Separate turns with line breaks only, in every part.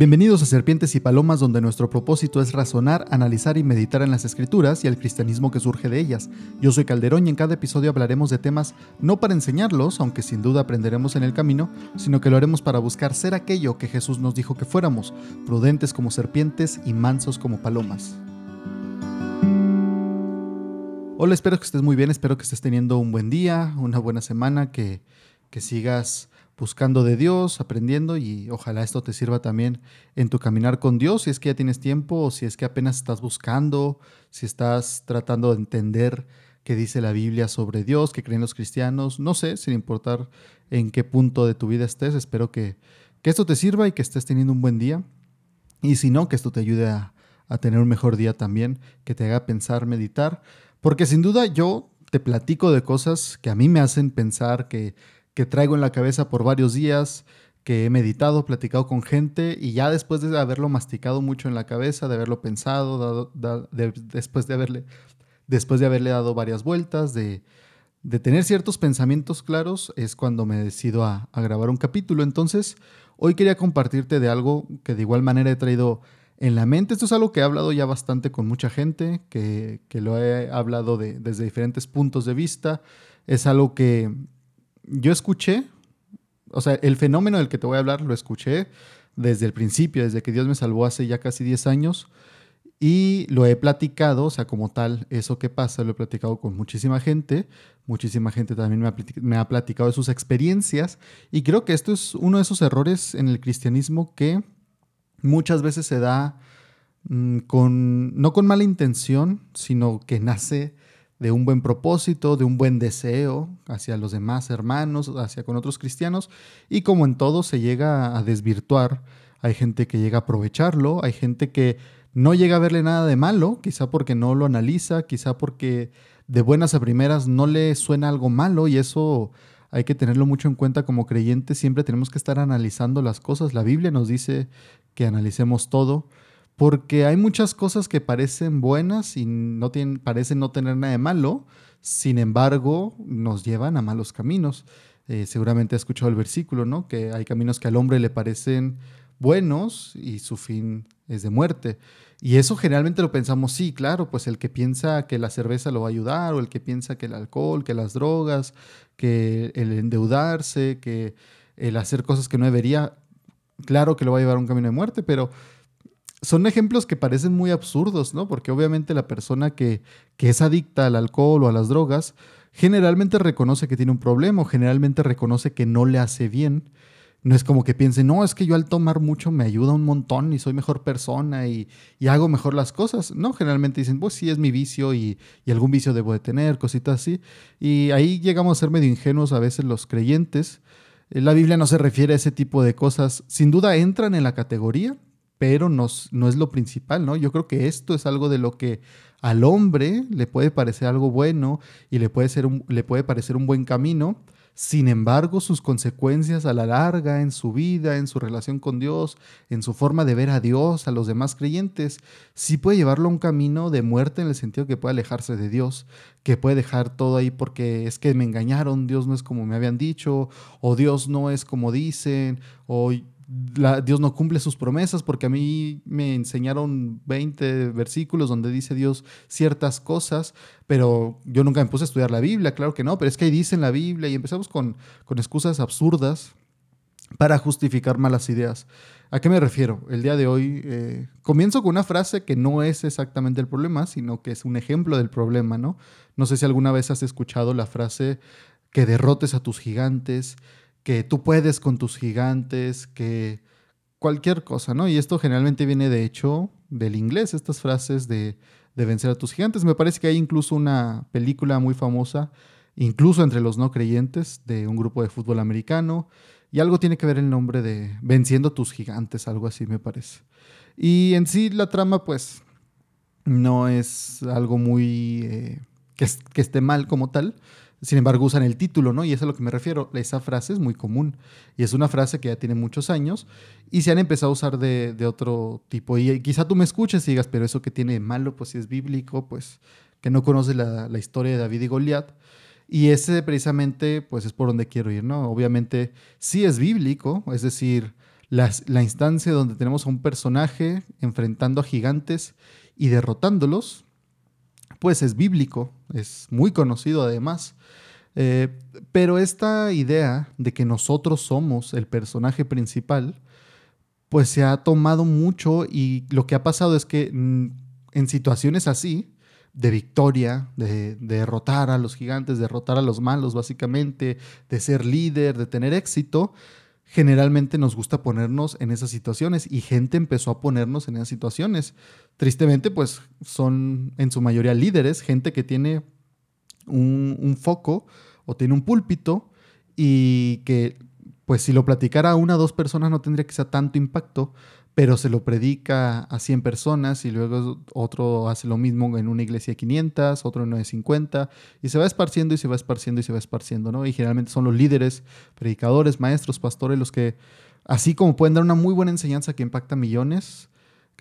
Bienvenidos a Serpientes y Palomas, donde nuestro propósito es razonar, analizar y meditar en las escrituras y el cristianismo que surge de ellas. Yo soy Calderón y en cada episodio hablaremos de temas no para enseñarlos, aunque sin duda aprenderemos en el camino, sino que lo haremos para buscar ser aquello que Jesús nos dijo que fuéramos, prudentes como serpientes y mansos como palomas. Hola, espero que estés muy bien, espero que estés teniendo un buen día, una buena semana, que, que sigas buscando de Dios, aprendiendo y ojalá esto te sirva también en tu caminar con Dios, si es que ya tienes tiempo o si es que apenas estás buscando, si estás tratando de entender qué dice la Biblia sobre Dios, qué creen los cristianos, no sé, sin importar en qué punto de tu vida estés, espero que, que esto te sirva y que estés teniendo un buen día y si no, que esto te ayude a, a tener un mejor día también, que te haga pensar, meditar, porque sin duda yo te platico de cosas que a mí me hacen pensar que que traigo en la cabeza por varios días, que he meditado, platicado con gente y ya después de haberlo masticado mucho en la cabeza, de haberlo pensado, después, de haberle, después de haberle dado varias vueltas, de, tener ciertos pensamientos claros, es cuando me decido a, grabar un capítulo. Entonces, hoy quería compartirte de algo que de igual manera he traído en la mente. Esto es algo que he hablado ya bastante con mucha gente, que, lo he hablado desde diferentes puntos de vista. Es algo que, yo escuché, o sea, el fenómeno del que te voy a hablar lo escuché desde el principio, desde que Dios me salvó hace ya casi 10 años. Y lo he platicado, o sea, como tal, eso que pasa, lo he platicado con muchísima gente. Muchísima gente también me ha, platicado de sus experiencias. Y creo que esto es uno de esos errores en el cristianismo que muchas veces se da mm, con, no con mala intención, sino que nace de un buen propósito, de un buen deseo hacia los demás hermanos, hacia con otros cristianos, y como en todo se llega a desvirtuar, hay gente que llega a aprovecharlo, hay gente que no llega a verle nada de malo, quizá porque no lo analiza, quizá porque de buenas a primeras no le suena algo malo y eso hay que tenerlo mucho en cuenta como creyentes, siempre tenemos que estar analizando las cosas, la Biblia nos dice que analicemos todo, porque hay muchas cosas que parecen buenas y no tienen, parecen no tener nada de malo, sin embargo, nos llevan a malos caminos. Eh, seguramente has escuchado el versículo, ¿no? Que hay caminos que al hombre le parecen buenos y su fin es de muerte. Y eso generalmente lo pensamos, sí, claro, pues el que piensa que la cerveza lo va a ayudar, o el que piensa que el alcohol, que las drogas, que el endeudarse, que el hacer cosas que no debería, claro que lo va a llevar a un camino de muerte, pero son ejemplos que parecen muy absurdos, ¿no? Porque obviamente la persona que, es adicta al alcohol o a las drogas generalmente reconoce que tiene un problema o generalmente reconoce que no le hace bien. No es como que piense, no, es que yo al tomar mucho me ayuda un montón y soy mejor persona y, hago mejor las cosas. No, generalmente dicen, pues sí, es mi vicio y, y, algún vicio debo de tener, cositas así. Y ahí llegamos a ser medio ingenuos a veces los creyentes. La Biblia no se refiere a ese tipo de cosas. Sin duda entran en la categoría, pero no, es lo principal, ¿no? Yo creo que esto es algo de lo que al hombre le puede parecer algo bueno y le puede, ser le puede parecer un buen camino, sin embargo, sus consecuencias a la larga en su vida, en su relación con Dios, en su forma de ver a Dios, a los demás creyentes, sí puede llevarlo a un camino de muerte en el sentido que puede alejarse de Dios, que puede dejar todo ahí porque es que me engañaron, Dios no es como me habían dicho, o Dios no es como dicen, o Dios no cumple sus promesas porque a mí me enseñaron 20 versículos donde dice Dios ciertas cosas, pero yo nunca me puse a estudiar la Biblia, claro que no, pero es que ahí dice en la Biblia y empezamos con, con excusas absurdas para justificar malas ideas. ¿A qué me refiero? El día de hoy eh, comienzo con una frase que no es exactamente el problema, sino que es un ejemplo del problema, ¿no? No sé si alguna vez has escuchado la frase que derrotes a tus gigantes, que tú puedes con tus gigantes, que cualquier cosa, ¿no? Y esto generalmente viene de hecho del inglés, estas frases de, vencer a tus gigantes. Me parece que hay incluso una película muy famosa, incluso entre los no creyentes, de un grupo de fútbol americano. Y algo tiene que ver el nombre de Venciendo tus gigantes, algo así me parece. Y en sí la trama pues no es algo muy... Eh, que esté mal como tal, sin embargo, usan el título, ¿no? Y es a lo que me refiero. Esa frase es muy común. Y es una frase que ya tiene muchos años y se han empezado a usar de, otro tipo. Y quizá tú me escuches y digas, pero eso que tiene de malo, pues si es bíblico, pues que no conoce la, la historia de David y Goliat. Y ese precisamente, pues es por donde quiero ir, ¿no? Obviamente sí es bíblico, es decir, la instancia donde tenemos a un personaje enfrentando a gigantes y derrotándolos, pues es bíblico, es muy conocido además. Eh, pero esta idea de que nosotros somos el personaje principal, pues se ha tomado mucho y lo que ha pasado es que mm, en situaciones así, de victoria, de, derrotar a los gigantes, derrotar a los malos básicamente, de ser líder, de tener éxito, generalmente nos gusta ponernos en esas situaciones y gente empezó a ponernos en esas situaciones. Tristemente, pues son en su mayoría líderes, gente que tiene un, foco o tiene un púlpito y que pues si lo platicara a una o dos personas no tendría ser tanto impacto, pero se lo predica a 100 personas y luego otro hace lo mismo en una iglesia de 500, otro en una de 50 y se va esparciendo y se va esparciendo y se va esparciendo, ¿no? Y generalmente son los líderes, predicadores, maestros, pastores los que, así como pueden dar una muy buena enseñanza que impacta millones,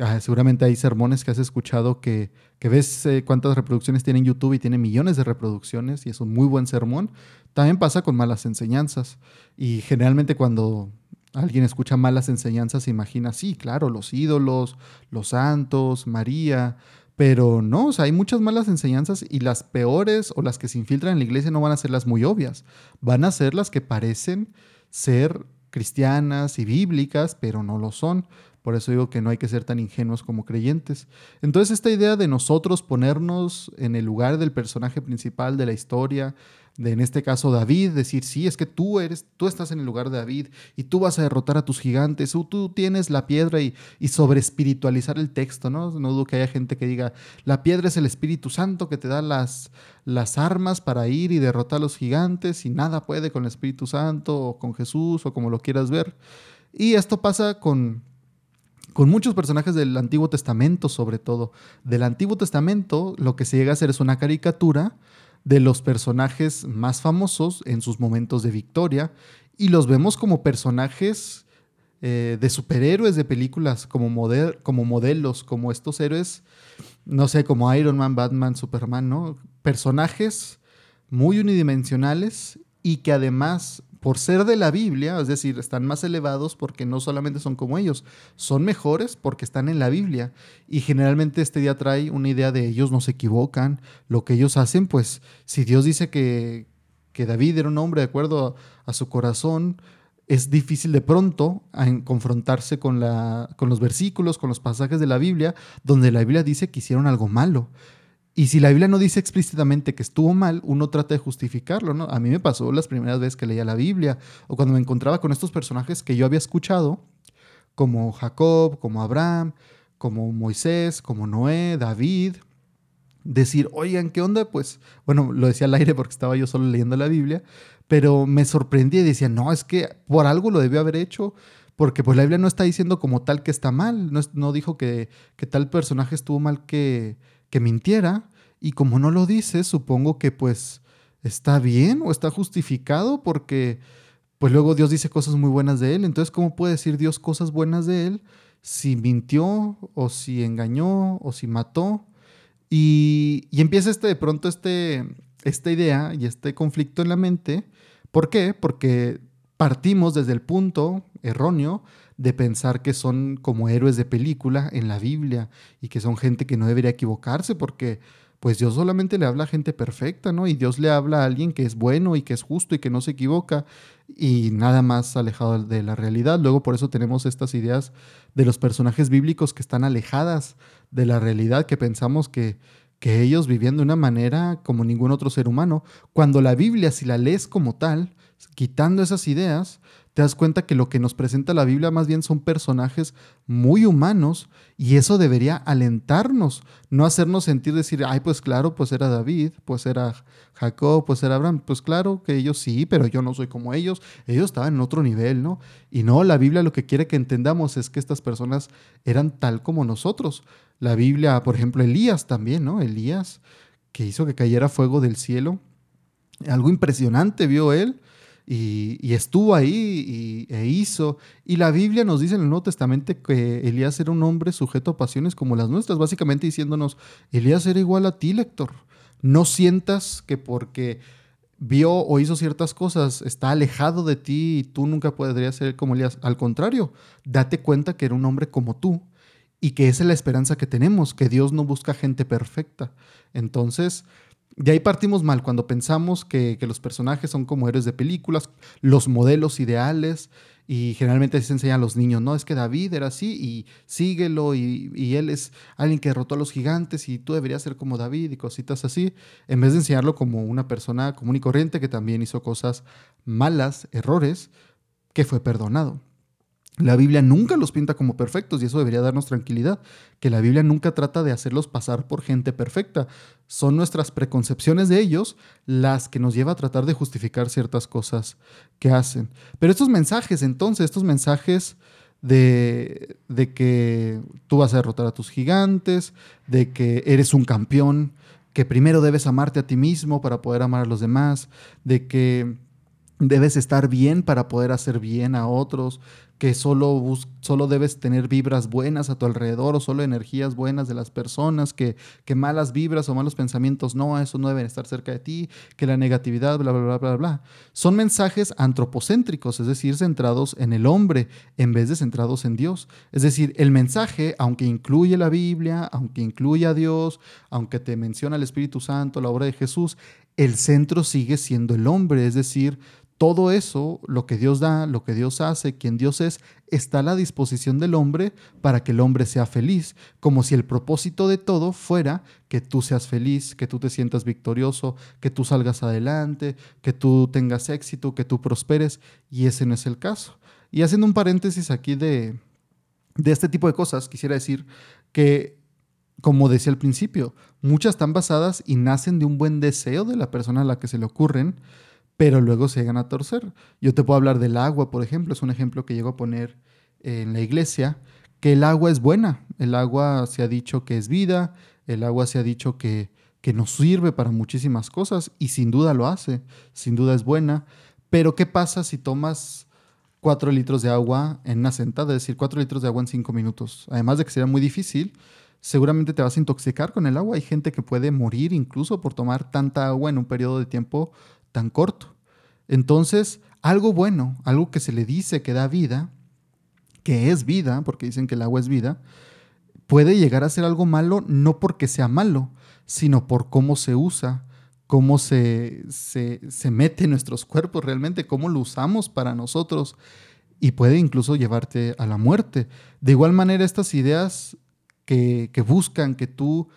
Ah, seguramente hay sermones que has escuchado que, ves eh, cuántas reproducciones tiene en YouTube y tiene millones de reproducciones y es un muy buen sermón. También pasa con malas enseñanzas. Y generalmente cuando alguien escucha malas enseñanzas se imagina, sí, claro, los ídolos, los santos, María. Pero no, o sea, hay muchas malas enseñanzas y las peores o las que se infiltran en la iglesia no van a ser las muy obvias. Van a ser las que parecen ser cristianas y bíblicas, pero no lo son. Por eso digo que no hay que ser tan ingenuos como creyentes. Entonces esta idea de nosotros ponernos en el lugar del personaje principal de la historia, de en este caso David, decir, sí, es que tú eres, tú estás en el lugar de David y tú vas a derrotar a tus gigantes, o tú tienes la piedra y, y sobre espiritualizar el texto, ¿no? No dudo que haya gente que diga, la piedra es el Espíritu Santo que te da las, las armas para ir y derrotar a los gigantes y nada puede con el Espíritu Santo o con Jesús o como lo quieras ver. Y esto pasa con, con muchos personajes del Antiguo Testamento sobre todo. Del Antiguo Testamento lo que se llega a hacer es una caricatura de los personajes más famosos en sus momentos de victoria y los vemos como personajes eh, de superhéroes de películas, como, como modelos, como estos héroes, no sé, como Iron Man, Batman, Superman, ¿no? Personajes muy unidimensionales y que además por ser de la Biblia, es decir, están más elevados porque no solamente son como ellos, son mejores porque están en la Biblia. Y generalmente este día trae una idea de ellos no se equivocan, lo que ellos hacen, pues si Dios dice que, que David era un hombre de acuerdo a, su corazón, es difícil de pronto confrontarse con, la, con los versículos, con los pasajes de la Biblia, donde la Biblia dice que hicieron algo malo. Y si la Biblia no dice explícitamente que estuvo mal, uno trata de justificarlo, ¿no? A mí me pasó las primeras veces que leía la Biblia o cuando me encontraba con estos personajes que yo había escuchado, como Jacob, como Abraham, como Moisés, como Noé, David, decir, oigan, ¿qué onda? Pues, bueno, lo decía al aire porque estaba yo solo leyendo la Biblia, pero me sorprendía y decía, no, es que por algo lo debió haber hecho, porque pues la Biblia no está diciendo como tal que está mal, no, no dijo que, que tal personaje estuvo mal que que mintiera y como no lo dice, supongo que pues está bien o está justificado porque pues luego Dios dice cosas muy buenas de él. Entonces, ¿cómo puede decir Dios cosas buenas de él si mintió o si engañó o si mató? Y, y empieza este, de pronto este, esta idea y este conflicto en la mente. ¿Por qué? Porque partimos desde el punto erróneo de pensar que son como héroes de película en la Biblia y que son gente que no debería equivocarse porque pues Dios solamente le habla a gente perfecta, ¿no? Y Dios le habla a alguien que es bueno y que es justo y que no se equivoca y nada más alejado de la realidad. Luego por eso tenemos estas ideas de los personajes bíblicos que están alejadas de la realidad, que pensamos que, que ellos vivían de una manera como ningún otro ser humano, cuando la Biblia, si la lees como tal, quitando esas ideas, te das cuenta que lo que nos presenta la Biblia más bien son personajes muy humanos y eso debería alentarnos, no hacernos sentir decir, ay, pues claro, pues era David, pues era Jacob, pues era Abraham, pues claro que ellos sí, pero yo no soy como ellos, ellos estaban en otro nivel, ¿no? Y no, la Biblia lo que quiere que entendamos es que estas personas eran tal como nosotros. La Biblia, por ejemplo, Elías también, ¿no? Elías, que hizo que cayera fuego del cielo. Algo impresionante vio él y, estuvo ahí y, e hizo. Y la Biblia nos dice en el Nuevo Testamento que Elías era un hombre sujeto a pasiones como las nuestras, básicamente diciéndonos, Elías era igual a ti, lector. No sientas que porque vio o hizo ciertas cosas, está alejado de ti y tú nunca podrías ser como Elías. Al contrario, date cuenta que era un hombre como tú y que esa es la esperanza que tenemos, que Dios no busca gente perfecta. Entonces, de ahí partimos mal cuando pensamos que, los personajes son como héroes de películas, los modelos ideales, y generalmente se enseña a los niños, no, es que David era así y síguelo y, y, él es alguien que derrotó a los gigantes y tú deberías ser como David y cositas así, en vez de enseñarlo como una persona común y corriente que también hizo cosas malas, errores, que fue perdonado. La Biblia nunca los pinta como perfectos y eso debería darnos tranquilidad, que la Biblia nunca trata de hacerlos pasar por gente perfecta. Son nuestras preconcepciones de ellos las que nos lleva a tratar de justificar ciertas cosas que hacen. Pero estos mensajes, entonces, estos mensajes de, de que tú vas a derrotar a tus gigantes, de que eres un campeón, que primero debes amarte a ti mismo para poder amar a los demás, de que debes estar bien para poder hacer bien a otros, que solo, solo debes tener vibras buenas a tu alrededor o solo energías buenas de las personas, que, que malas vibras o malos pensamientos no, eso no deben estar cerca de ti, que la negatividad, bla, bla, bla, bla, bla. Son mensajes antropocéntricos, es decir, centrados en el hombre en vez de centrados en Dios. Es decir, el mensaje, aunque incluye la Biblia, aunque incluye a Dios, aunque te menciona el Espíritu Santo, la obra de Jesús, el centro sigue siendo el hombre, es decir, todo eso, lo que Dios da, lo que Dios hace, quien Dios es, está a la disposición del hombre para que el hombre sea feliz, como si el propósito de todo fuera que tú seas feliz, que tú te sientas victorioso, que tú salgas adelante, que tú tengas éxito, que tú prosperes, y ese no es el caso. Y haciendo un paréntesis aquí de, de este tipo de cosas, quisiera decir que como decía al principio, muchas están basadas y nacen de un buen deseo de la persona a la que se le ocurren, pero luego se llegan a torcer. Yo te puedo hablar del agua, por ejemplo, es un ejemplo que llego a poner en la iglesia, que el agua es buena, el agua se ha dicho que es vida, el agua se ha dicho que, que nos sirve para muchísimas cosas y sin duda lo hace, sin duda es buena, pero ¿qué pasa si tomas cuatro litros de agua en una sentada, es decir, cuatro litros de agua en cinco minutos? Además de que sería muy difícil, seguramente te vas a intoxicar con el agua. Hay gente que puede morir incluso por tomar tanta agua en un periodo de tiempo tan corto. Entonces, algo bueno, algo que se le dice que da vida, que es vida, porque dicen que el agua es vida, puede llegar a ser algo malo no porque sea malo, sino por cómo se usa, cómo se, se, mete en nuestros cuerpos realmente, cómo lo usamos para nosotros y puede incluso llevarte a la muerte. De igual manera, estas ideas que, que buscan que tú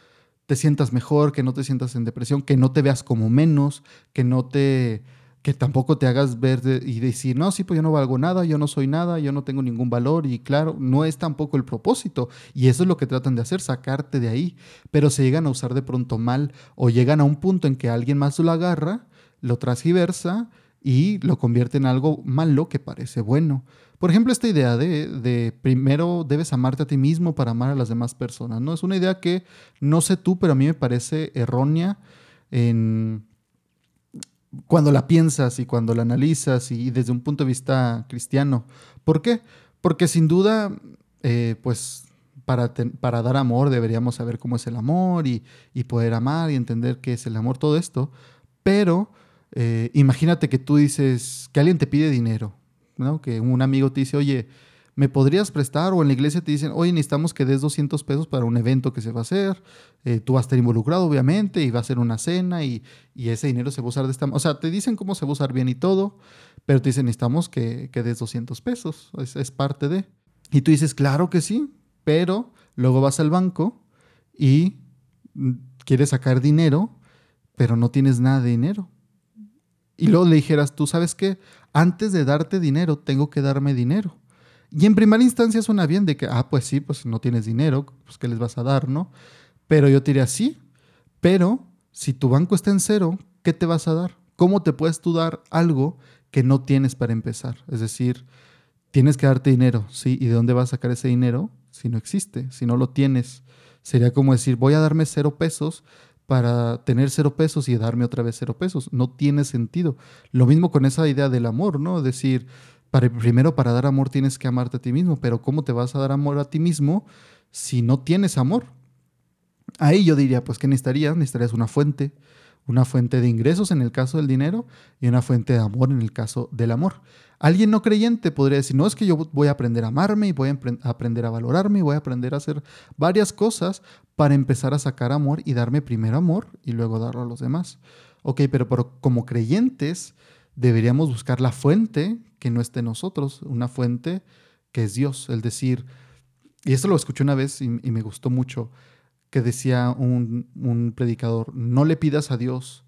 te sientas mejor, que no te sientas en depresión, que no te veas como menos, que no te que tampoco te hagas ver y decir, no, sí, pues yo no valgo nada, yo no soy nada, yo no tengo ningún valor y claro, no es tampoco el propósito. Y eso es lo que tratan de hacer, sacarte de ahí, pero se llegan a usar de pronto mal o llegan a un punto en que alguien más lo agarra, lo transgiversa y lo convierte en algo malo que parece bueno. Por ejemplo, esta idea de, primero debes amarte a ti mismo para amar a las demás personas, ¿no? Es una idea que no sé tú, pero a mí me parece errónea cuando la piensas y cuando la analizas y desde un punto de vista cristiano. ¿Por qué? Porque sin duda, eh, pues para, para, dar amor deberíamos saber cómo es el amor y, poder amar y entender qué es el amor, todo esto. Pero eh, imagínate que tú dices que alguien te pide dinero que un amigo te dice, oye, ¿me podrías prestar? O en la iglesia te dicen, oye, necesitamos que des 200 pesos para un evento que se va a hacer. Eh, tú vas a estar involucrado, obviamente, y va a ser una cena y, ese dinero se va a usar de esta O sea, te dicen cómo se va a usar bien y todo, pero te dicen, necesitamos que, des 200 pesos. Es, es parte de. Y tú dices, claro que sí, pero luego vas al banco y mm, quieres sacar dinero, pero no tienes nada de dinero. Y luego le dijeras, tú sabes qué, antes de darte dinero, tengo que darme dinero. Y en primera instancia suena bien de que, ah, pues sí, pues no tienes dinero, pues ¿qué les vas a dar, no? Pero yo te diría, sí, pero si tu banco está en cero, ¿qué te vas a dar? ¿Cómo te puedes tú dar algo que no tienes para empezar? Es decir, tienes que darte dinero, ¿sí? ¿Y de dónde vas a sacar ese dinero si no existe, si no lo tienes? Sería como decir, voy a darme cero pesos para tener cero pesos y darme otra vez cero pesos. No tiene sentido. Lo mismo con esa idea del amor, ¿no? Decir, primero para dar amor tienes que amarte a ti mismo, pero ¿cómo te vas a dar amor a ti mismo si no tienes amor? Ahí yo diría, pues, ¿qué necesitarías? Necesitarías una fuente, una fuente de ingresos en el caso del dinero y una fuente de amor en el caso del amor. Alguien no creyente podría decir, no es que yo voy a aprender a amarme y voy a aprender a valorarme y voy a aprender a hacer varias cosas para empezar a sacar amor y darme primero amor y luego darlo a los demás. Ok, pero, como creyentes deberíamos buscar la fuente que no esté en nosotros, una fuente que es Dios, el decir, y esto lo escuché una vez y me gustó mucho, que decía un, predicador, no le pidas a Dios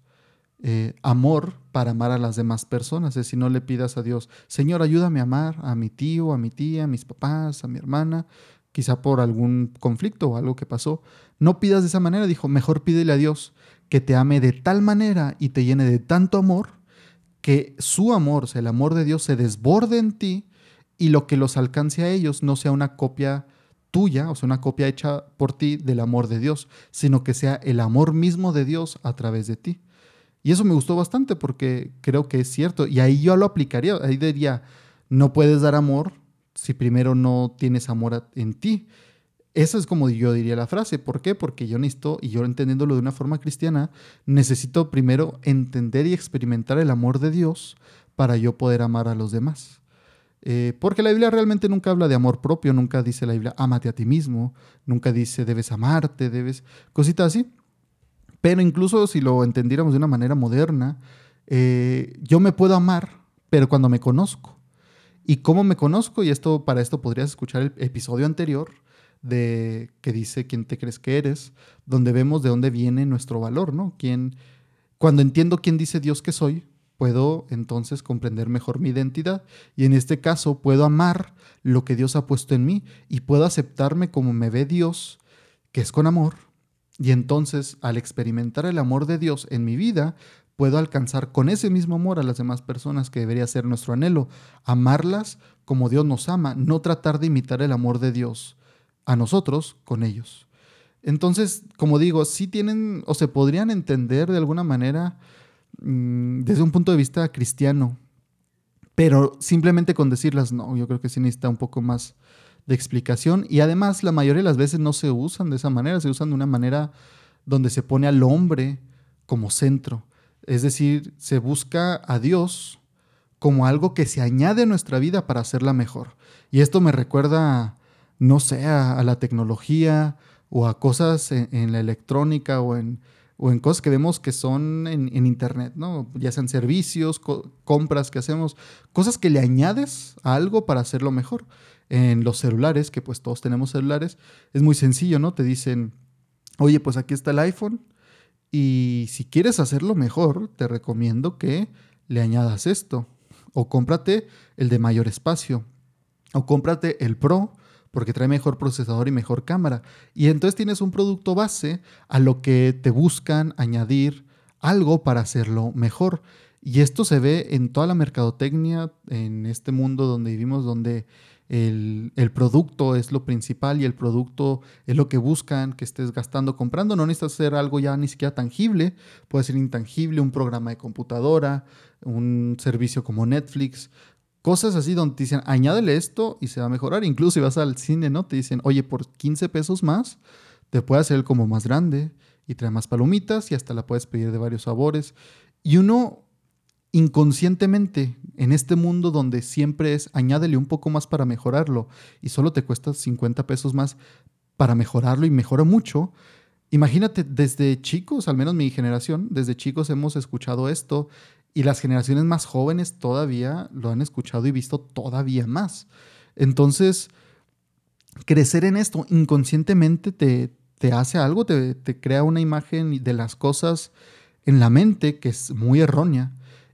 eh, amor para amar a las demás personas, es decir, no le pidas a Dios, Señor, ayúdame a amar a mi tío, a mi tía, a mis papás, a mi hermana, quizá por algún conflicto o algo que pasó. No pidas de esa manera, dijo, mejor pídele a Dios que te ame de tal manera y te llene de tanto amor que su amor, el amor de Dios se desborde en ti y lo que los alcance a ellos no sea una copia tuya, o sea, una copia hecha por ti del amor de Dios, sino que sea el amor mismo de Dios a través de ti. Y eso me gustó bastante porque creo que es cierto. Y ahí yo lo aplicaría. Ahí diría, no puedes dar amor si primero no tienes amor en ti. Esa es como yo diría la frase. ¿Por qué? Porque yo necesito, y yo entendiéndolo de una forma cristiana, necesito primero entender y experimentar el amor de Dios para yo poder amar a los demás. Eh, porque la Biblia realmente nunca habla de amor propio, nunca dice la Biblia, ámate a ti mismo, nunca dice debes amarte, debes, cositas así. Pero incluso si lo entendiéramos de una manera moderna, eh, yo me puedo amar, pero cuando me conozco. ¿Y cómo me conozco? Y esto para esto podrías escuchar el episodio anterior de que dice quién te crees que eres, donde vemos de dónde viene nuestro valor, ¿no? Quién, cuando entiendo quién dice Dios que soy, puedo entonces comprender mejor mi identidad. Y en este caso puedo amar lo que Dios ha puesto en mí y puedo aceptarme como me ve Dios, que es con amor, y entonces al experimentar el amor de Dios en mi vida, puedo alcanzar con ese mismo amor a las demás personas que debería ser nuestro anhelo, amarlas como Dios nos ama, no tratar de imitar el amor de Dios a nosotros con ellos. Entonces, como digo, sí tienen o se podrían entender de alguna manera desde un punto de vista cristiano. Pero simplemente con decirlas, no, yo creo que sí necesita un poco más de explicación. Y además, la mayoría de las veces no se usan de esa manera, se usan de una manera donde se pone al hombre como centro. Es decir, se busca a Dios como algo que se añade a nuestra vida para hacerla mejor. Y esto me recuerda, no sé, a, la tecnología o a cosas en la electrónica o en, o en cosas que vemos que son en, Internet, ¿no? Ya sean servicios, compras que hacemos, cosas que le añades a algo para hacerlo mejor. En los celulares, que pues todos tenemos celulares, es muy sencillo, ¿no? Te dicen, oye, pues aquí está el iPhone y si quieres hacerlo mejor, te recomiendo que le añadas esto. O cómprate el de mayor espacio. O cómprate el Pro porque trae mejor procesador y mejor cámara. Y entonces tienes un producto base a lo que te buscan añadir algo para hacerlo mejor. Y esto se ve en toda la mercadotecnia, en este mundo donde vivimos, donde el, producto es lo principal y el producto es lo que buscan que estés gastando, comprando. No necesitas hacer algo ya ni siquiera tangible, puede ser intangible, un programa de computadora, un servicio como Netflix, Cosas así donde te dicen, añádele esto y se va a mejorar. Incluso si vas al cine, ¿no? Te dicen, oye, por 15 pesos más, te puede hacer el como más grande y trae más palomitas y hasta la puedes pedir de varios sabores. Y uno inconscientemente en este mundo donde siempre es añádele un poco más para mejorarlo y solo te cuesta 50 pesos más para mejorarlo y mejora mucho. Imagínate, desde chicos, al menos mi generación, desde chicos hemos escuchado esto y las generaciones más jóvenes todavía lo han escuchado y visto todavía más. Entonces, crecer en esto inconscientemente te, te hace algo, te, te, crea una imagen de las cosas en la mente que es muy errónea.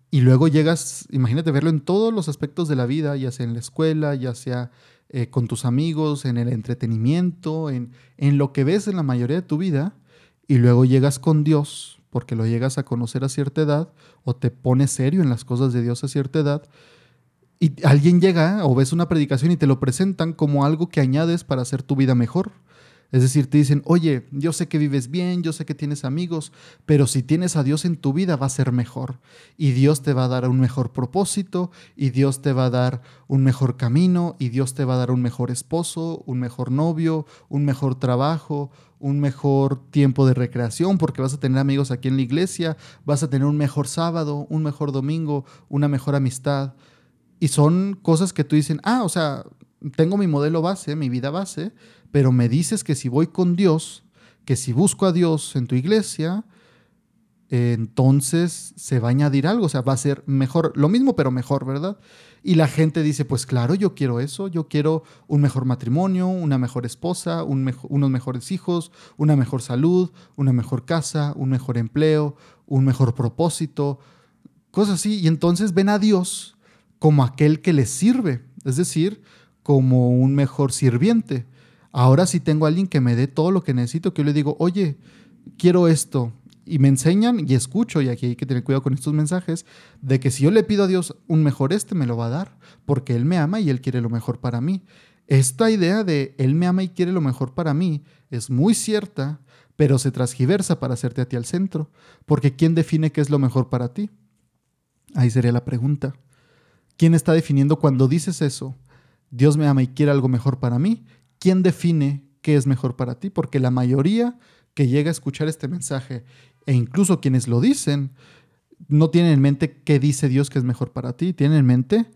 Y luego llegas, imagínate verlo en todos los aspectos de la vida, ya sea en la escuela, ya sea eh, con tus amigos, en el entretenimiento, en, en lo que ves en la mayoría de tu vida. Y luego llegas con Dios porque lo llegas a conocer a cierta edad o te pones serio en las cosas de Dios a cierta edad. Y alguien llega o ves una predicación y te lo presentan como algo que añades para hacer tu vida mejor. Es decir, te dicen, oye, yo sé que vives bien, yo sé que tienes amigos, pero si tienes a Dios en tu vida va a ser mejor. Y Dios te va a dar un mejor propósito, y Dios te va a dar un mejor camino, y Dios te va a dar un mejor esposo, un mejor novio, un mejor trabajo, un mejor tiempo de recreación, porque vas a tener amigos aquí en la iglesia, vas a tener un mejor sábado, un mejor domingo, una mejor amistad. Y son cosas que tú dicen, ah, o sea, tengo mi modelo base, mi vida base, pero me dices que si voy con Dios, que si busco a Dios en tu iglesia, entonces se va a añadir algo, o sea, va a ser mejor, lo mismo pero mejor, ¿verdad? Y la gente dice, pues claro, yo quiero eso, yo quiero un mejor matrimonio, una mejor esposa, unos mejores hijos, una mejor salud, una mejor casa, un mejor empleo, un mejor propósito, cosas así. Y entonces ven a Dios como aquel que les sirve, es decir, como un mejor sirviente. Ahora sí tengo a alguien que me dé todo lo que necesito, que yo le digo, oye, quiero esto. Y me enseñan y escucho, y aquí hay que tener cuidado con estos mensajes, de que si yo le pido a Dios un mejor este, me lo va a dar, porque Él me ama y Él quiere lo mejor para mí. Esta idea de Él me ama y quiere lo mejor para mí es muy cierta, pero se transgiversa para hacerte a ti al centro, porque ¿quién define qué es lo mejor para ti? Ahí sería la pregunta. ¿Quién está definiendo cuando dices eso? Dios me ama y quiere algo mejor para mí. ¿Quién define qué es mejor para ti? Porque la mayoría que llega a escuchar este mensaje, e incluso quienes lo dicen, no tienen en mente qué dice Dios que es mejor para ti, tienen en mente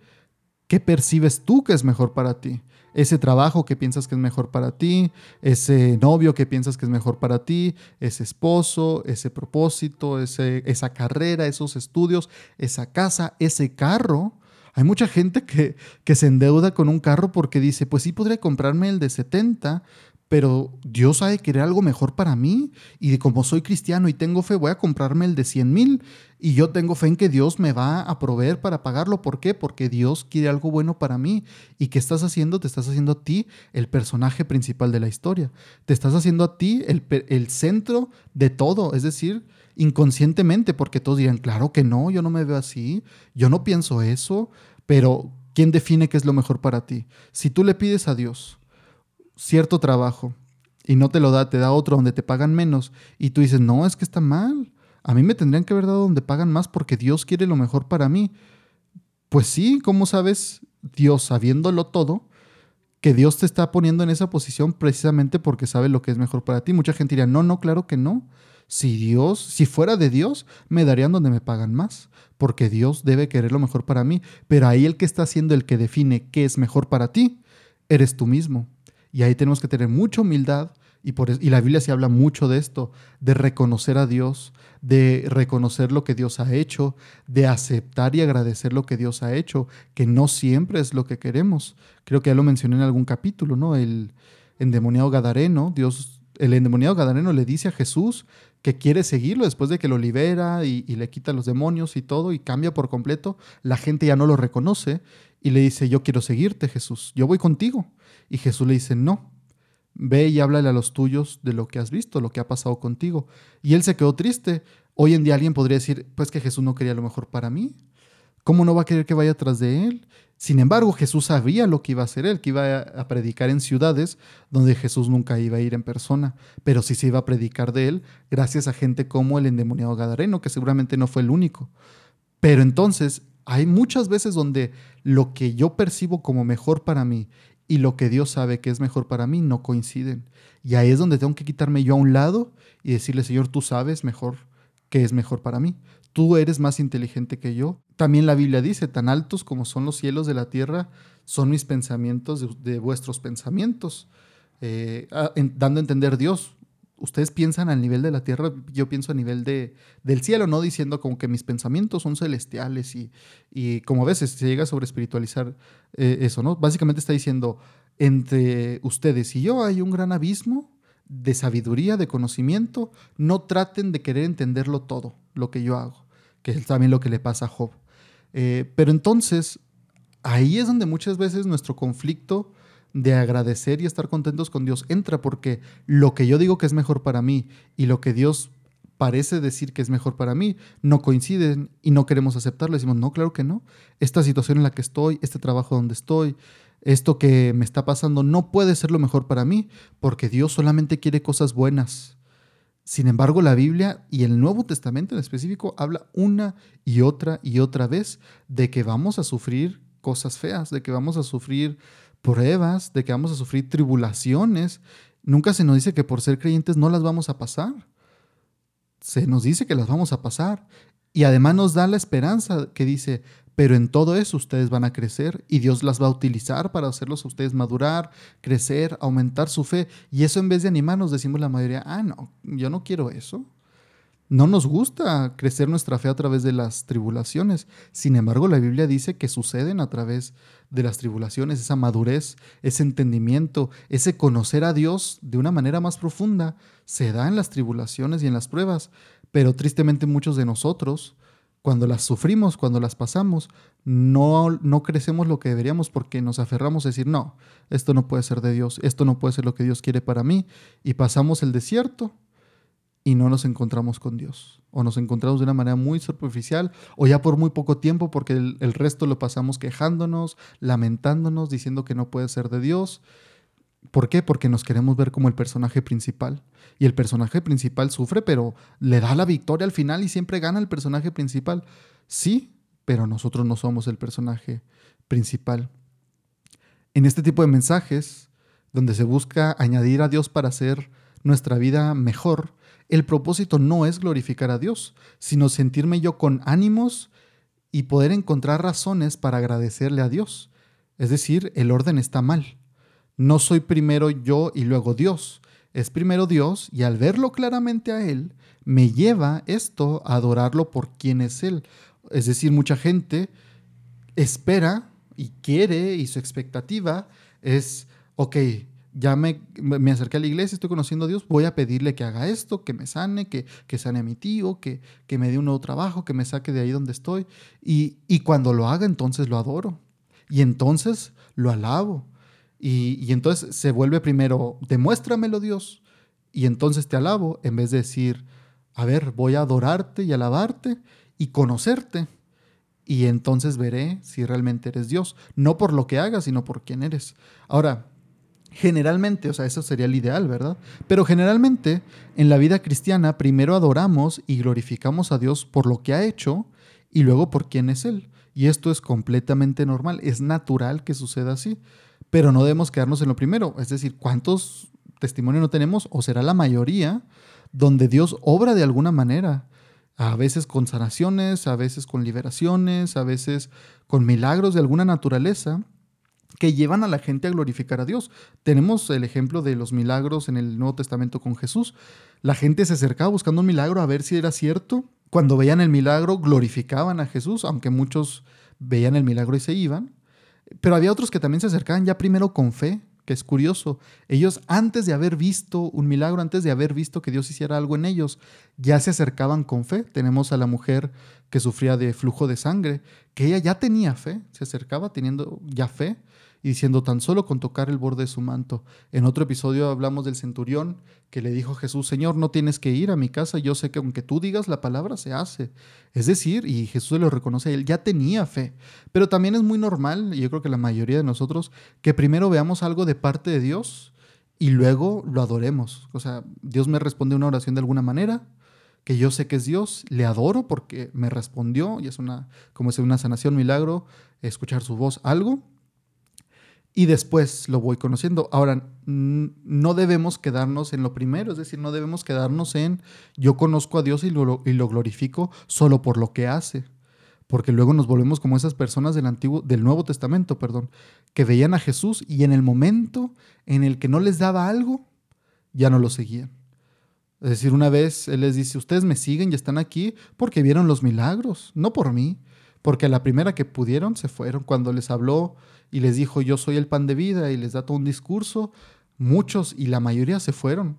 qué percibes tú que es mejor para ti. Ese trabajo que piensas que es mejor para ti, ese novio que piensas que es mejor para ti, ese esposo, ese propósito, ese, esa carrera, esos estudios, esa casa, ese carro hay mucha gente que, que se endeuda con un carro porque dice, pues sí podría comprarme el de 70, pero Dios ha de querer algo mejor para mí y como soy cristiano y tengo fe, voy a comprarme el de 100 mil y yo tengo fe en que Dios me va a proveer para pagarlo. ¿Por qué? Porque Dios quiere algo bueno para mí. ¿Y qué estás haciendo? Te estás haciendo a ti el personaje principal de la historia. Te estás haciendo a ti el, el centro de todo. Es decir, inconscientemente, porque todos dirán, claro que no, yo no me veo así, yo no pienso eso, pero ¿quién define qué es lo mejor para ti? Si tú le pides a Dios cierto trabajo y no te lo da, te da otro donde te pagan menos y tú dices, no, es que está mal, a mí me tendrían que haber dado donde pagan más porque Dios quiere lo mejor para mí. Pues sí, ¿cómo sabes Dios sabiéndolo todo? que Dios te está poniendo en esa posición precisamente porque sabe lo que es mejor para ti. Mucha gente diría, no, no, claro que no. Si Dios, si fuera de Dios, me darían donde me pagan más, porque Dios debe querer lo mejor para mí. Pero ahí el que está siendo el que define qué es mejor para ti, eres tú mismo. Y ahí tenemos que tener mucha humildad, y, la Biblia se habla mucho de esto, de reconocer a Dios, de reconocer lo que Dios ha hecho, de aceptar y agradecer lo que Dios ha hecho, que no siempre es lo que queremos. Creo que ya lo mencioné en algún capítulo, ¿no? El endemoniado Gadareno, Dios, el endemoniado Gadareno le dice a Jesús que quiere seguirlo después de que lo libera y, le quita los demonios y todo y cambia por completo, la gente ya no lo reconoce y le dice, yo quiero seguirte Jesús, yo voy contigo. Y Jesús le dice, no, ve y háblale a los tuyos de lo que has visto, lo que ha pasado contigo. Y él se quedó triste. Hoy en día alguien podría decir, pues que Jesús no quería lo mejor para mí. ¿Cómo no va a querer que vaya tras de él? Sin embargo, Jesús sabía lo que iba a hacer él, que iba a predicar en ciudades donde Jesús nunca iba a ir en persona, pero sí se iba a predicar de él gracias a gente como el endemoniado Gadareno, que seguramente no fue el único. Pero entonces hay muchas veces donde lo que yo percibo como mejor para mí y lo que Dios sabe que es mejor para mí no coinciden. Y ahí es donde tengo que quitarme yo a un lado y decirle, Señor, tú sabes mejor qué es mejor para mí tú eres más inteligente que yo. También la Biblia dice, tan altos como son los cielos de la tierra, son mis pensamientos de, vuestros pensamientos, eh, dando a entender Dios. Ustedes piensan al nivel de la tierra, yo pienso a nivel de, del cielo, no diciendo como que mis pensamientos son celestiales y, y como a veces se llega a sobre espiritualizar eh, eso, ¿no? Básicamente está diciendo, entre ustedes y yo hay un gran abismo de sabiduría, de conocimiento, no traten de querer entenderlo todo, lo que yo hago que es también lo que le pasa a Job. Eh, pero entonces, ahí es donde muchas veces nuestro conflicto de agradecer y estar contentos con Dios entra, porque lo que yo digo que es mejor para mí y lo que Dios parece decir que es mejor para mí no coinciden y no queremos aceptarlo. Decimos, no, claro que no. Esta situación en la que estoy, este trabajo donde estoy, esto que me está pasando no puede ser lo mejor para mí, porque Dios solamente quiere cosas buenas. Sin embargo, la Biblia y el Nuevo Testamento en específico habla una y otra y otra vez de que vamos a sufrir cosas feas, de que vamos a sufrir pruebas, de que vamos a sufrir tribulaciones. Nunca se nos dice que por ser creyentes no las vamos a pasar. Se nos dice que las vamos a pasar. Y además nos da la esperanza que dice, pero en todo eso ustedes van a crecer y Dios las va a utilizar para hacerlos a ustedes madurar, crecer, aumentar su fe. Y eso en vez de animarnos decimos la mayoría, ah, no, yo no quiero eso. No nos gusta crecer nuestra fe a través de las tribulaciones. Sin embargo, la Biblia dice que suceden a través de las tribulaciones, esa madurez, ese entendimiento, ese conocer a Dios de una manera más profunda, se da en las tribulaciones y en las pruebas. Pero tristemente muchos de nosotros, cuando las sufrimos, cuando las pasamos, no, no crecemos lo que deberíamos porque nos aferramos a decir, no, esto no puede ser de Dios, esto no puede ser lo que Dios quiere para mí, y pasamos el desierto y no nos encontramos con Dios. O nos encontramos de una manera muy superficial o ya por muy poco tiempo porque el, resto lo pasamos quejándonos, lamentándonos, diciendo que no puede ser de Dios. ¿Por qué? Porque nos queremos ver como el personaje principal. Y el personaje principal sufre, pero le da la victoria al final y siempre gana el personaje principal. Sí, pero nosotros no somos el personaje principal. En este tipo de mensajes, donde se busca añadir a Dios para hacer nuestra vida mejor, el propósito no es glorificar a Dios, sino sentirme yo con ánimos y poder encontrar razones para agradecerle a Dios. Es decir, el orden está mal. No soy primero yo y luego Dios. Es primero Dios y al verlo claramente a Él, me lleva esto a adorarlo por quien es Él. Es decir, mucha gente espera y quiere y su expectativa es, ok, ya me, me, acerqué a la iglesia, estoy conociendo a Dios, voy a pedirle que haga esto, que me sane, que, que sane a mi tío, que, que me dé un nuevo trabajo, que me saque de ahí donde estoy. Y, y cuando lo haga, entonces lo adoro. Y entonces lo alabo. Y, entonces se vuelve primero, demuéstramelo Dios. Y entonces te alabo, en vez de decir, a ver, voy a adorarte y alabarte y conocerte. Y entonces veré si realmente eres Dios. No por lo que hagas, sino por quién eres. Ahora, Generalmente, o sea, eso sería el ideal, ¿verdad? Pero generalmente en la vida cristiana primero adoramos y glorificamos a Dios por lo que ha hecho y luego por quién es Él. Y esto es completamente normal, es natural que suceda así, pero no debemos quedarnos en lo primero, es decir, ¿cuántos testimonios no tenemos? O será la mayoría donde Dios obra de alguna manera, a veces con sanaciones, a veces con liberaciones, a veces con milagros de alguna naturaleza que llevan a la gente a glorificar a Dios. Tenemos el ejemplo de los milagros en el Nuevo Testamento con Jesús. La gente se acercaba buscando un milagro a ver si era cierto. Cuando veían el milagro, glorificaban a Jesús, aunque muchos veían el milagro y se iban. Pero había otros que también se acercaban ya primero con fe, que es curioso. Ellos, antes de haber visto un milagro, antes de haber visto que Dios hiciera algo en ellos, ya se acercaban con fe. Tenemos a la mujer que sufría de flujo de sangre, que ella ya tenía fe, se acercaba teniendo ya fe y diciendo tan solo con tocar el borde de su manto. En otro episodio hablamos del centurión que le dijo a Jesús, Señor, no tienes que ir a mi casa, yo sé que aunque tú digas la palabra se hace. Es decir, y Jesús lo reconoce, él ya tenía fe. Pero también es muy normal, y yo creo que la mayoría de nosotros, que primero veamos algo de parte de Dios y luego lo adoremos. O sea, Dios me responde una oración de alguna manera, que yo sé que es Dios, le adoro porque me respondió y es una, como es una sanación, milagro, escuchar su voz, algo y después lo voy conociendo. Ahora, no debemos quedarnos en lo primero, es decir, no debemos quedarnos en yo conozco a Dios y lo, y lo glorifico solo por lo que hace, porque luego nos volvemos como esas personas del Antiguo, del Nuevo Testamento, perdón, que veían a Jesús y en el momento en el que no les daba algo, ya no lo seguían. Es decir, una vez Él les dice, ustedes me siguen y están aquí porque vieron los milagros, no por mí, porque a la primera que pudieron se fueron. Cuando les habló y les dijo, yo soy el pan de vida y les da todo un discurso, muchos y la mayoría se fueron.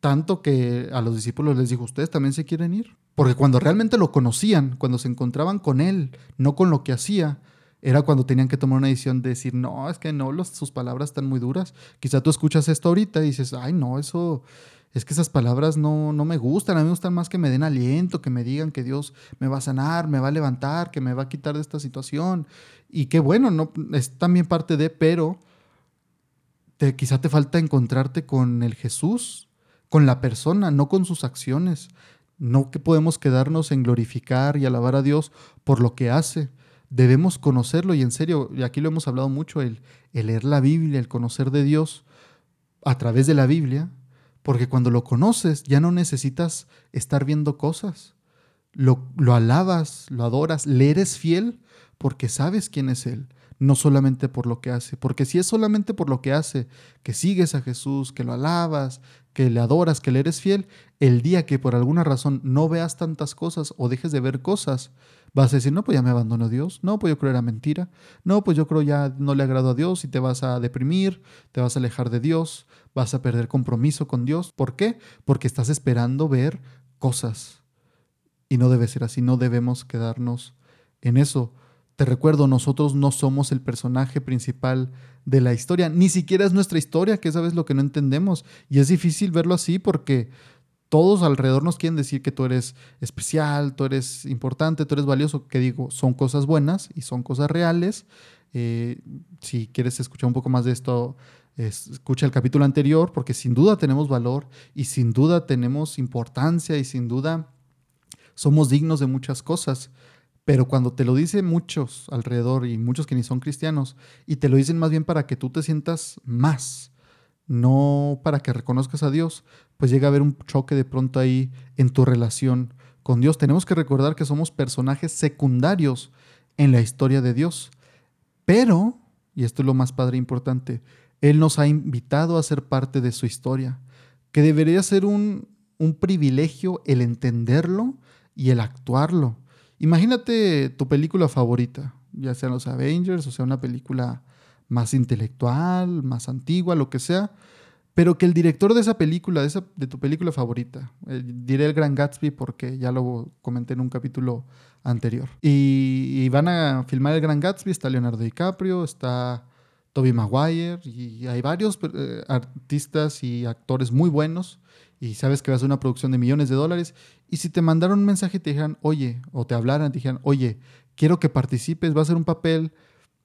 Tanto que a los discípulos les dijo, ustedes también se quieren ir. Porque cuando realmente lo conocían, cuando se encontraban con él, no con lo que hacía, era cuando tenían que tomar una decisión de decir, no, es que no, sus palabras están muy duras. Quizá tú escuchas esto ahorita y dices, ay, no, eso, es que esas palabras no, no me gustan. A mí me gustan más que me den aliento, que me digan que Dios me va a sanar, me va a levantar, que me va a quitar de esta situación. Y que bueno, no, es también parte de, pero te, quizá te falta encontrarte con el Jesús, con la persona, no con sus acciones. No que podemos quedarnos en glorificar y alabar a Dios por lo que hace, debemos conocerlo y en serio, y aquí lo hemos hablado mucho, el, leer la Biblia, el conocer de Dios a través de la Biblia, porque cuando lo conoces ya no necesitas estar viendo cosas, lo, lo alabas, lo adoras, le eres fiel porque sabes quién es Él, no solamente por lo que hace, porque si es solamente por lo que hace, que sigues a Jesús, que lo alabas, que le adoras, que le eres fiel, el día que por alguna razón no veas tantas cosas o dejes de ver cosas, Vas a decir, no, pues ya me abandonó Dios, no, pues yo creo era mentira, no, pues yo creo ya no le agrado a Dios y te vas a deprimir, te vas a alejar de Dios, vas a perder compromiso con Dios. ¿Por qué? Porque estás esperando ver cosas. Y no debe ser así, no debemos quedarnos en eso. Te recuerdo, nosotros no somos el personaje principal de la historia, ni siquiera es nuestra historia, que sabes lo que no entendemos. Y es difícil verlo así porque todos alrededor nos quieren decir que tú eres especial, tú eres importante, tú eres valioso, que digo, son cosas buenas y son cosas reales. Eh, si quieres escuchar un poco más de esto, escucha el capítulo anterior, porque sin duda tenemos valor y sin duda tenemos importancia y sin duda somos dignos de muchas cosas. Pero cuando te lo dicen muchos alrededor y muchos que ni son cristianos, y te lo dicen más bien para que tú te sientas más, no para que reconozcas a Dios, pues llega a haber un choque de pronto ahí en tu relación con Dios. Tenemos que recordar que somos personajes secundarios en la historia de Dios. Pero, y esto es lo más padre e importante, Él nos ha invitado a ser parte de su historia, que debería ser un, un privilegio el entenderlo y el actuarlo. Imagínate tu película favorita, ya sean los Avengers o sea una película más intelectual, más antigua, lo que sea, pero que el director de esa película, de, esa, de tu película favorita, eh, diré el Gran Gatsby porque ya lo comenté en un capítulo anterior, y, van a filmar el Gran Gatsby, está Leonardo DiCaprio, está Toby Maguire, y hay varios eh, artistas y actores muy buenos, y sabes que va a ser una producción de millones de dólares, y si te mandaron un mensaje y te dijeran, oye, o te hablaran, te dijeran, oye, quiero que participes, va a ser un papel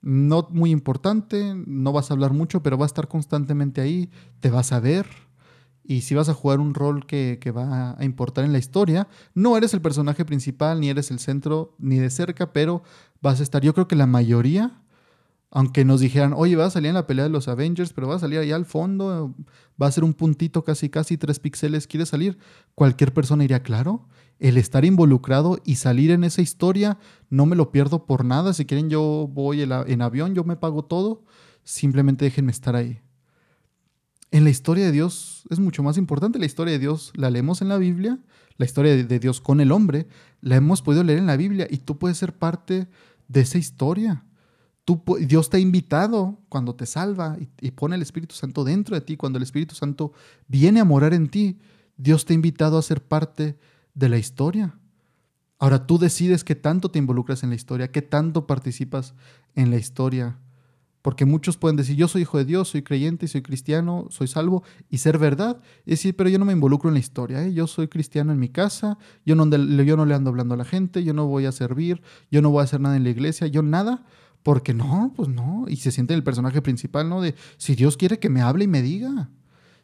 no muy importante, no vas a hablar mucho, pero va a estar constantemente ahí, te vas a ver. Y si vas a jugar un rol que, va a importar en la historia, no eres el personaje principal, ni eres el centro, ni de cerca, pero vas a estar. Yo creo que la mayoría, aunque nos dijeran, oye, vas a salir en la pelea de los Avengers, pero va a salir allá al fondo, va a ser un puntito casi, casi tres píxeles, ¿quieres salir? Cualquier persona iría, claro el estar involucrado y salir en esa historia, no me lo pierdo por nada. Si quieren, yo voy en avión, yo me pago todo. Simplemente déjenme estar ahí. En la historia de Dios es mucho más importante. La historia de Dios la leemos en la Biblia, la historia de Dios con el hombre, la hemos podido leer en la Biblia y tú puedes ser parte de esa historia. Dios te ha invitado cuando te salva y, y pone el Espíritu Santo dentro de ti, cuando el Espíritu Santo viene a morar en ti, Dios te ha invitado a ser parte de la historia. Ahora tú decides qué tanto te involucras en la historia, qué tanto participas en la historia. Porque muchos pueden decir, yo soy hijo de Dios, soy creyente, soy cristiano, soy salvo, y ser verdad. Y decir, pero yo no me involucro en la historia, ¿eh? yo soy cristiano en mi casa, yo no, yo no le ando hablando a la gente, yo no voy a servir, yo no voy a hacer nada en la iglesia, yo nada. Porque no, pues no. Y se siente el personaje principal, ¿no? De si Dios quiere que me hable y me diga.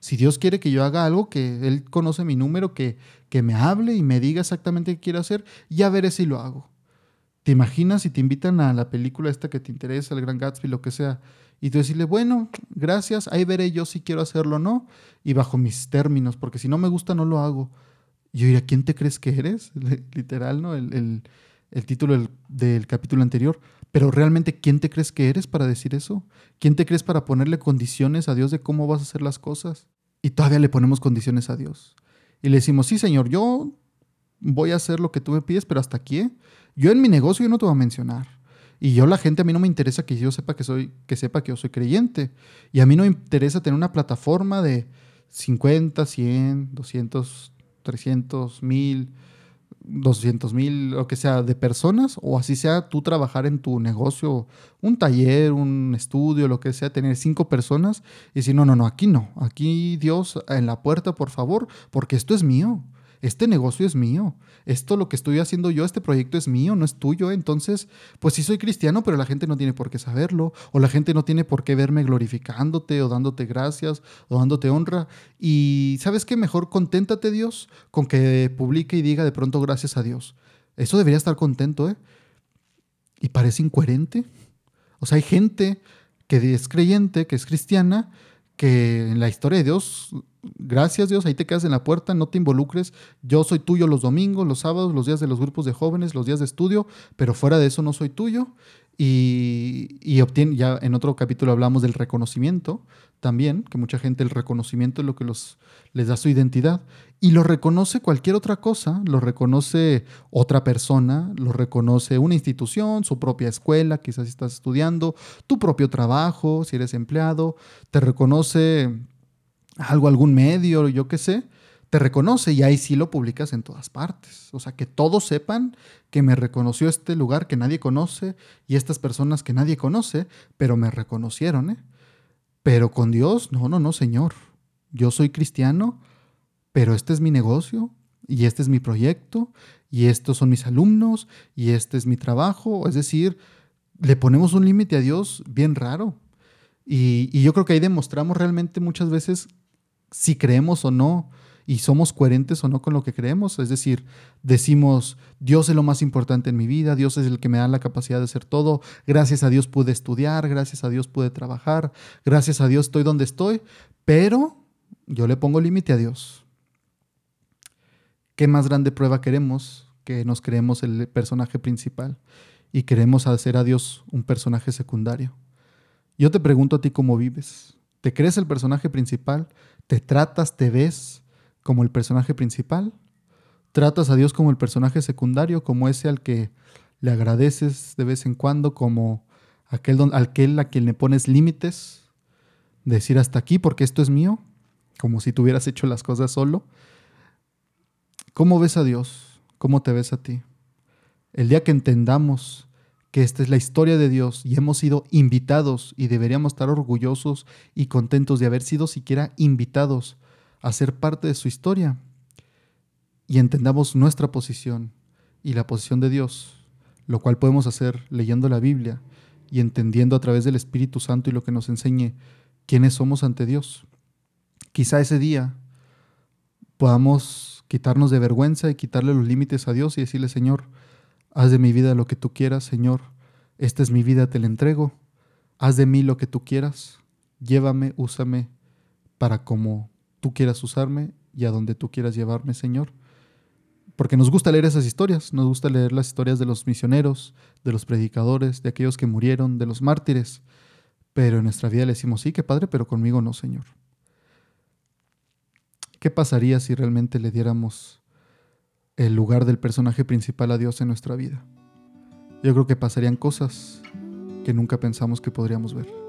Si Dios quiere que yo haga algo, que Él conoce mi número, que, que me hable y me diga exactamente qué quiero hacer, ya veré si lo hago. ¿Te imaginas si te invitan a la película esta que te interesa, el Gran Gatsby, lo que sea, y tú decirle, bueno, gracias, ahí veré yo si quiero hacerlo o no, y bajo mis términos, porque si no me gusta no lo hago. Yo diría, ¿quién te crees que eres? Literal, ¿no? El, título del, del, capítulo anterior. Pero realmente, ¿quién te crees que eres para decir eso? ¿Quién te crees para ponerle condiciones a Dios de cómo vas a hacer las cosas? Y todavía le ponemos condiciones a Dios. Y le decimos, sí, Señor, yo voy a hacer lo que tú me pides, pero hasta aquí. ¿eh? Yo en mi negocio yo no te voy a mencionar. Y yo la gente a mí no me interesa que yo sepa que soy que sepa que yo soy creyente. Y a mí no me interesa tener una plataforma de 50, 100, 200, 300, 1000 200 mil, lo que sea, de personas, o así sea tú trabajar en tu negocio, un taller, un estudio, lo que sea, tener cinco personas y decir, no, no, no, aquí no, aquí Dios en la puerta, por favor, porque esto es mío este negocio es mío, esto lo que estoy haciendo yo, este proyecto es mío, no es tuyo, entonces, pues sí soy cristiano, pero la gente no tiene por qué saberlo, o la gente no tiene por qué verme glorificándote o dándote gracias o dándote honra. Y sabes qué, mejor conténtate Dios con que publique y diga de pronto gracias a Dios. Eso debería estar contento, ¿eh? Y parece incoherente. O sea, hay gente que es creyente, que es cristiana, que en la historia de Dios Gracias Dios, ahí te quedas en la puerta, no te involucres. Yo soy tuyo los domingos, los sábados, los días de los grupos de jóvenes, los días de estudio, pero fuera de eso no soy tuyo. Y, y obtiene, ya en otro capítulo hablamos del reconocimiento también, que mucha gente el reconocimiento es lo que los, les da su identidad. Y lo reconoce cualquier otra cosa, lo reconoce otra persona, lo reconoce una institución, su propia escuela, quizás si estás estudiando, tu propio trabajo, si eres empleado, te reconoce algo, algún medio, yo qué sé, te reconoce y ahí sí lo publicas en todas partes. O sea, que todos sepan que me reconoció este lugar que nadie conoce y estas personas que nadie conoce, pero me reconocieron, ¿eh? Pero con Dios, no, no, no, Señor. Yo soy cristiano, pero este es mi negocio y este es mi proyecto y estos son mis alumnos y este es mi trabajo. Es decir, le ponemos un límite a Dios bien raro. Y, y, yo creo que ahí demostramos realmente muchas veces si creemos o no y somos coherentes o no con lo que creemos. Es decir, decimos, Dios es lo más importante en mi vida, Dios es el que me da la capacidad de hacer todo, gracias a Dios pude estudiar, gracias a Dios pude trabajar, gracias a Dios estoy donde estoy, pero yo le pongo límite a Dios. ¿Qué más grande prueba queremos que nos creemos el personaje principal y queremos hacer a Dios un personaje secundario? Yo te pregunto a ti cómo vives. ¿Te crees el personaje principal? ¿Te tratas, te ves como el personaje principal? ¿Tratas a Dios como el personaje secundario, como ese al que le agradeces de vez en cuando, como aquel, aquel a quien le pones límites? Decir hasta aquí porque esto es mío, como si tú hubieras hecho las cosas solo. ¿Cómo ves a Dios? ¿Cómo te ves a ti? El día que entendamos que esta es la historia de Dios y hemos sido invitados y deberíamos estar orgullosos y contentos de haber sido siquiera invitados a ser parte de su historia y entendamos nuestra posición y la posición de Dios, lo cual podemos hacer leyendo la Biblia y entendiendo a través del Espíritu Santo y lo que nos enseñe quiénes somos ante Dios. Quizá ese día podamos quitarnos de vergüenza y quitarle los límites a Dios y decirle, Señor, Haz de mi vida lo que tú quieras, Señor. Esta es mi vida, te la entrego. Haz de mí lo que tú quieras. Llévame, úsame para como tú quieras usarme y a donde tú quieras llevarme, Señor. Porque nos gusta leer esas historias, nos gusta leer las historias de los misioneros, de los predicadores, de aquellos que murieron, de los mártires. Pero en nuestra vida le decimos, sí, que padre, pero conmigo no, Señor. ¿Qué pasaría si realmente le diéramos el lugar del personaje principal a Dios en nuestra vida. Yo creo que pasarían cosas que nunca pensamos que podríamos ver.